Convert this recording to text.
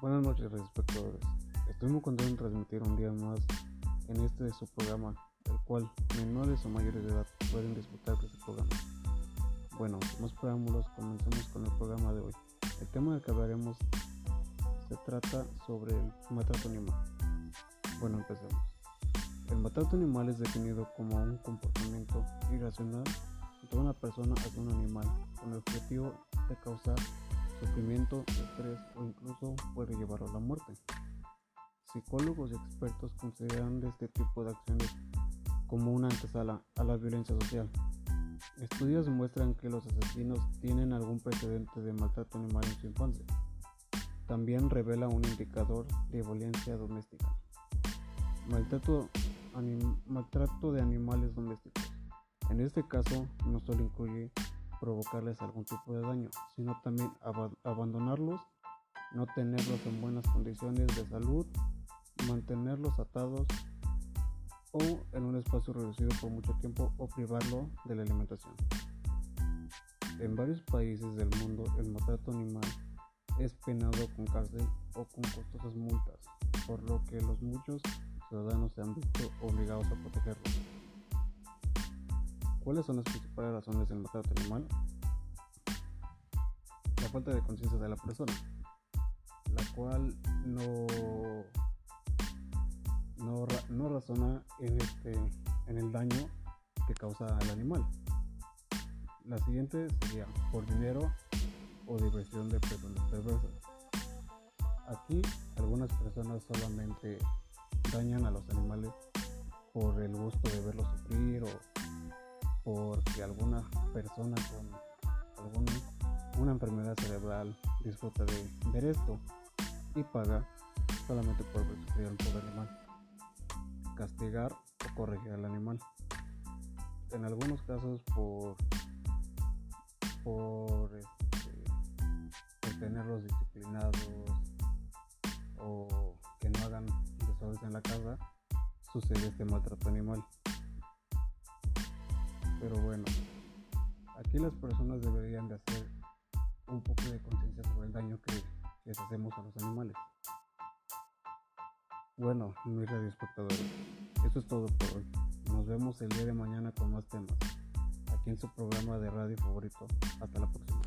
Buenas noches, espectadores. Estoy muy contento de transmitir un día más en este de su programa, el cual menores o mayores de edad pueden disfrutar de este programa. Bueno, sin más preámbulos, comencemos con el programa de hoy. El tema del que hablaremos se trata sobre el maltrato animal. Bueno, empecemos. El maltrato animal es definido como un comportamiento irracional de una persona hacia un animal con el objetivo de causar sufrimiento, estrés o incluso puede llevarlo a la muerte. Psicólogos y expertos consideran este tipo de acciones como una antesala a la violencia social. Estudios muestran que los asesinos tienen algún precedente de maltrato animal en su infancia. También revela un indicador de violencia doméstica. Maltrato, maltrato de animales domésticos. En este caso, no solo incluye provocarles algún tipo de daño, sino también abandonarlos, no tenerlos en buenas condiciones de salud, mantenerlos atados o en un espacio reducido por mucho tiempo o privarlo de la alimentación. En varios países del mundo el maltrato animal es penado con cárcel o con costosas multas, por lo que los muchos ciudadanos se han visto obligados a protegerlos. ¿Cuáles son las principales razones del maltrato animal? La falta de conciencia de la persona, la cual no, no, razona en, este, en el daño que causa al animal. La siguiente sería por dinero o diversión de personas perversas. Aquí algunas personas solamente dañan a los animales por el gusto de verlos sufrir o porque alguna persona con alguna una enfermedad cerebral disfruta de ver esto y paga solamente por sufrir al pobre animal. Castigar o corregir al animal. En algunos casos por por, este, tenerlos disciplinados o que no hagan desorden en la casa, sucede este maltrato animal. Pero bueno, aquí las personas deberían de hacer un poco de conciencia sobre el daño que les hacemos a los animales. Bueno, mis espectadores, eso es todo por hoy. Nos vemos el día de mañana con más temas, aquí en su programa de radio favorito. Hasta la próxima.